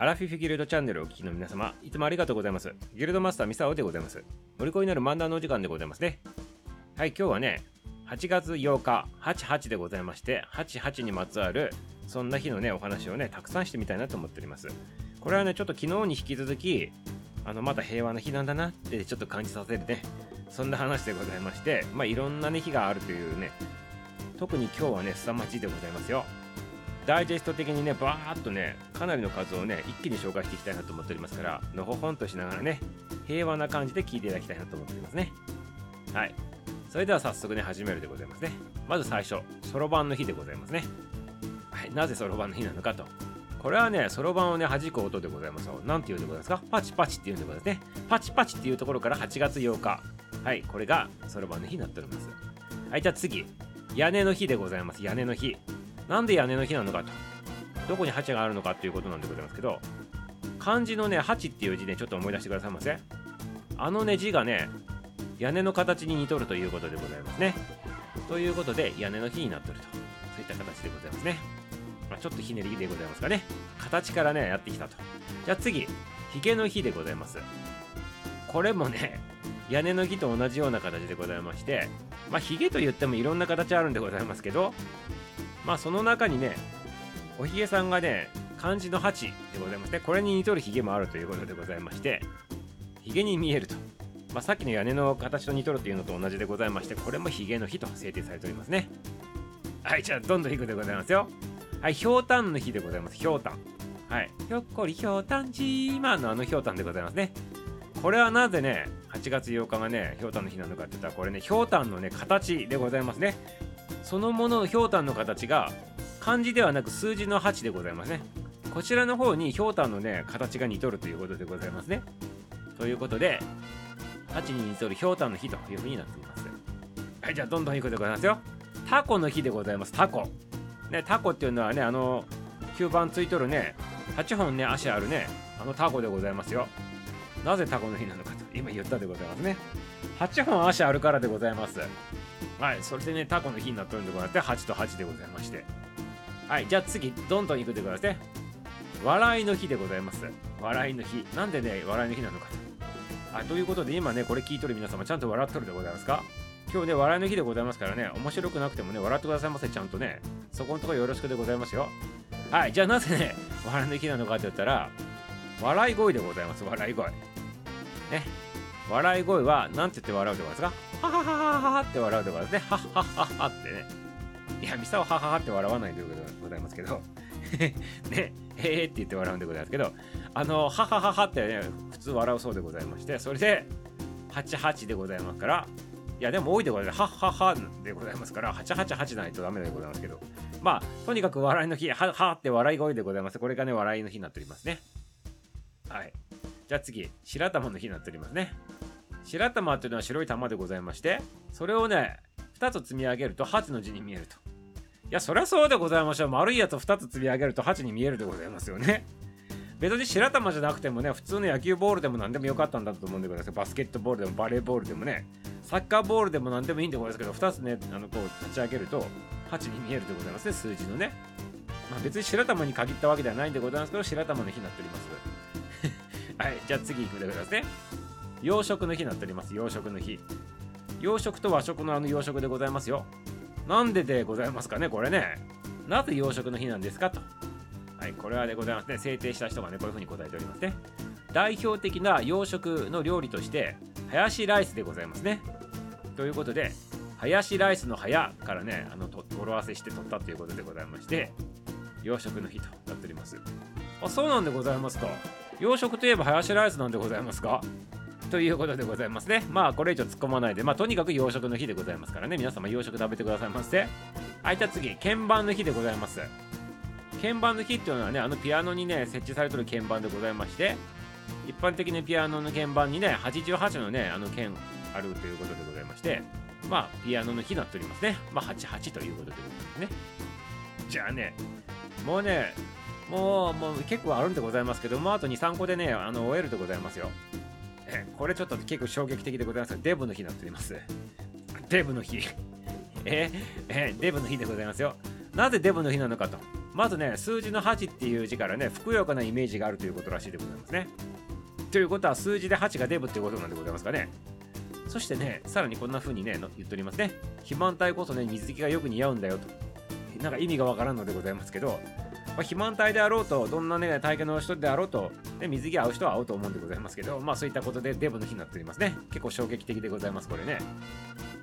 アラフィフギルドチャンネルをお聞きの皆様、いつもありがとうございます。ギルドマスターミサオでございます。乗り越えになる漫談のお時間でございますね。はい、今日はね、8月8日、88でございまして、88にまつわる、そんな日のね、お話をね、たくさんしてみたいなと思っております。これはね、ちょっと昨日に引き続き、あの、また平和な日なんだなってちょっと感じさせるね、そんな話でございまして、まあ、いろんなね、日があるというね、特に今日はね、凄まじいでございますよ。ダイジェスト的にね、バーっとね、かなりの数をね、一気に紹介していきたいなと思っておりますから、のほほんとしながらね、平和な感じで聞いていただきたいなと思っておりますね。はい。それでは早速ね、始めるでございますね。まず最初、そろばんの日でございますね。はい。なぜそろばんの日なのかと。これはね、そろばんをね、弾く音でございますよ。なんて言うんでございますか？パチパチって言うんでございますね。パチパチっていうところから8月8日。はい。これがそろばんの日になっております。はい。じゃあ次。屋根の日でございます。屋根の日。なんで屋根の日なのかと。どこに鉢があるのかということなんでございますけど、漢字のね、鉢っていう字ね、ちょっと思い出してくださいませ。あのね、字がね、屋根の形に似とるということでございますね。ということで、屋根の日になっとると。そういった形でございますね。まあ、ちょっとひねりでございますかね。形からね、やってきたと。じゃあ次、ヒゲの日でございます。これもね、屋根の木と同じような形でございまして、まあ、ヒゲと言ってもいろんな形あるんでございますけど、まあその中にねおひげさんがね漢字の8でございましてこれに似とるひげもあるということでございましてひげに見えると、まあ、さっきの屋根の形と似とるというのと同じでございましてこれもひげの日と制定されておりますね。はいじゃあどんどんいくでございますよ。はいひょうたんの日でございます。ひょうたん。はい。ひょっこりひょうたんじーまのあのひょうたんでございますね。これはなぜね8月8日がねひょうたんの日なのかって言ったらこれねひょうたんのね形でございますね。そのもののひょうたんの形が漢字ではなく数字の8でございますね。こちらの方にひょうたんのね形が似とるということでございますね。ということで8に似とるひょうたんの日というふうになっています。はいじゃあどんどんいくでございますよ。タコの日でございます。タコ。ねタコっていうのはねあの吸盤ついとるね8本ね足あるねあのタコでございますよ。なぜタコの日なのかと今言ったでございますね。8本足あるからでございます。はい、それでね、タコの日になっとるんでございまして、8と8でございまして。はい、じゃあ次、どんどんいくでございますね。笑いの日でございます。笑いの日。なんでね、笑いの日なのかと。あということで、今ね、これ聞いとる皆様、ちゃんと笑っとるでございますか？今日ね、笑いの日でございますからね、面白くなくてもね、笑ってくださいませ、ちゃんとね。そこのとこよろしくでございますよ。はい、じゃあなぜね、笑いの日なのかって言ったら、笑い声でございます、笑い声。ね。笑い声は何て言って笑うでございますか？はははははって笑うでございますね。ははっはっはってね。いや、ミサははははって笑わないということでございますけど、ね、へえって言って笑うんでございますけど、あの、ははははってね、普通笑うそうでございまして、それで、88でございますから、いや、でも多いでございます。はっははでございますから、888ないとダメでございますけど、まあ、とにかく笑いの日、ははって笑い声でございます。これがね、笑いの日になっておりますね。はい。じゃあ次、白玉の日になっておりますね。白玉っていうのは白い玉でございまして、それをね、2つ積み上げると8の字に見えると。いや、そりゃそうでございましょう。丸いやつを2つ積み上げると8に見えるでございますよね。別に白玉じゃなくてもね、普通の野球ボールでも何でもよかったんだと思うんでございバスケットボールでもバレーボールでもね、サッカーボールでも何でもいいんでございますけど、2つね、あのこう立ち上げると8に見えるでございますね、数字のね。まあ、別に白玉に限ったわけではないんでございますけど、白玉の日になっております。はい、じゃあ次行くでございますね。洋食の日になっております。洋食の日。洋食と和食のあの洋食でございますよ。なんででございますかね、これね。なぜ洋食の日なんですかと。はい、これはでございますね。制定した人がね、こういうふうに答えておりますね。代表的な洋食の料理として、ハヤシライスでございますね。ということで、ハヤシライスのハヤからね、あの、語呂合わせして取ったということでございまして、洋食の日となっております。あ、そうなんでございますか。洋食といえばハヤシライスなんでございますか？ということでございますね。まあ、これ以上突っ込まないで、まあ、とにかく洋食の日でございますからね、皆様洋食食べてくださいませ。はい、じゃあ次、鍵盤の日でございます。鍵盤の日っていうのはね、あのピアノにね、設置されてる鍵盤でございまして、一般的にピアノの鍵盤にね、88のね、あの鍵あるということでございまして、まあ、ピアノの日になっておりますね。まあ、88ということでございますね。じゃあね、もうね、もう、もう結構あるんでございますけども、あと2、3個でね、あの、終えるでございますよ。えこれちょっと結構衝撃的でございますが、デブの日になっております。デブの日。ええデブの日でございますよ。なぜデブの日なのかと。まずね数字の8っていう字からねふくよかなイメージがあるということらしいでございますねということは数字で8がデブってことなんでございますかねそしてねさらにこんな風にね言っておりますね肥満体こそね水着がよく似合うんだよとなんか意味がわからんのでございますけどまあ、肥満体であろうと、どんなね、体型の人であろうと、ね、水着合う人は合うと思うんでございますけど、まあそういったことでデブの日になっておりますね。結構衝撃的でございます、これね。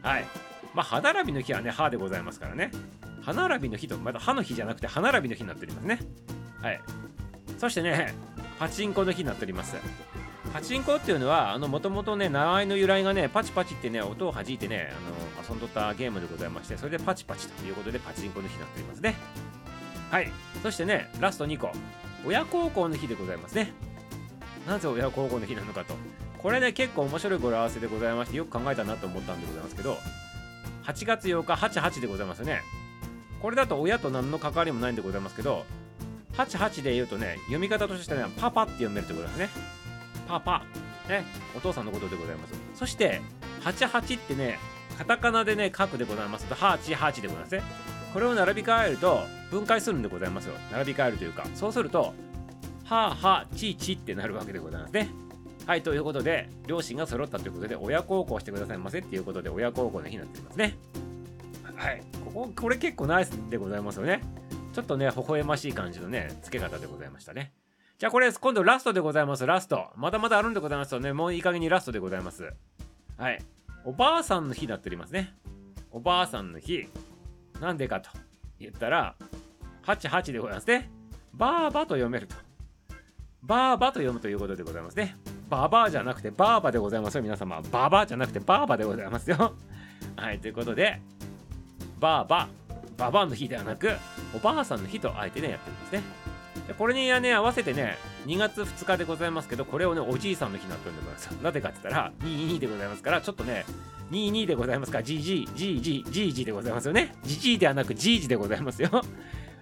はい。まあ歯並びの日はね、歯でございますからね。歯並びの日と、また歯の日じゃなくて歯並びの日になっておりますね。はい。そしてね、パチンコの日になっております。パチンコっていうのは、あの、もともとね、名前の由来がね、パチパチってね、音を弾いてね、あの、遊んどったゲームでございまして、それでパチパチということでパチンコの日になっておりますね。はい。そしてねラスト2個。親孝行の日でございますね。なぜ親孝行の日なのかと。これね結構面白い語呂合わせでございましてよく考えたなと思ったんでございますけど。8月8日88でございますね。これだと親と何の関わりもないんでございますけど。88で言うとね読み方としてねパパって読めるってことですね。パパ。ね。お父さんのことでございます。そして88ってねカタカナでね書くでございますと88でございますね。これを並び替えると分解するんでございますよ。並び替えるというかそうするとはあはあちいちってなるわけでございますね。はいということで両親が揃ったということで親孝行してくださいませっていうことで親孝行の日になっていますね。はいこここれ結構ナイスでございますよね。ちょっとね微笑ましい感じのね付け方でございましたね。じゃあこれ今度ラストでございます。ラスト。まだまだあるんでございますよね。もういい加減にラストでございます。はい。おばあさんの日になっておりますね。おばあさんの日。なんでかと言ったら、88でございますね。バーバと読めると。バーバと読むということでございますね。ババアじゃなくてバーバでございますよ、皆様。ババアじゃなくてバーバでございますよ。はい、ということで、バーバ、ババアの日ではなく、おばあさんの日とあえてね、やってるんですね。でこれにね、合わせてね、2月2日でございますけど、これをね、おじいさんの日になってるんでございます。なぜかって言ったら、22でございますから、ちょっとね、22でございますか ?GG、GG、GG でございますよね。GG ではなく GG でございますよ。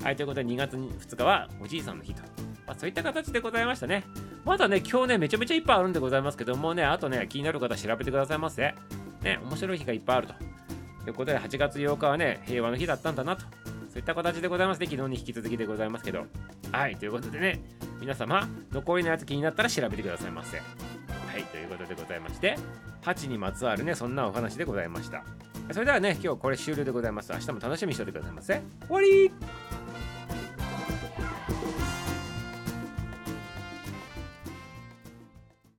はい、ということで2月2日はおじいさんの日と。まあ、そういった形でございましたね。まだね、今日ね、めちゃめちゃいっぱいあるんでございますけどもね、あとね、気になる方調べてくださいませ。ね、面白い日がいっぱいあると。ということで、8月8日はね、平和の日だったんだなと。そういった形でございますね。昨日に引き続きでございますけど。はい、ということでね、皆様、残りのやつ気になったら調べてくださいませ。はい、ということでございまして、8にまつわるね、そんなお話でございました。それではね、今日これ終了でございます。明日も楽しみにしておいてくださいませ。終わり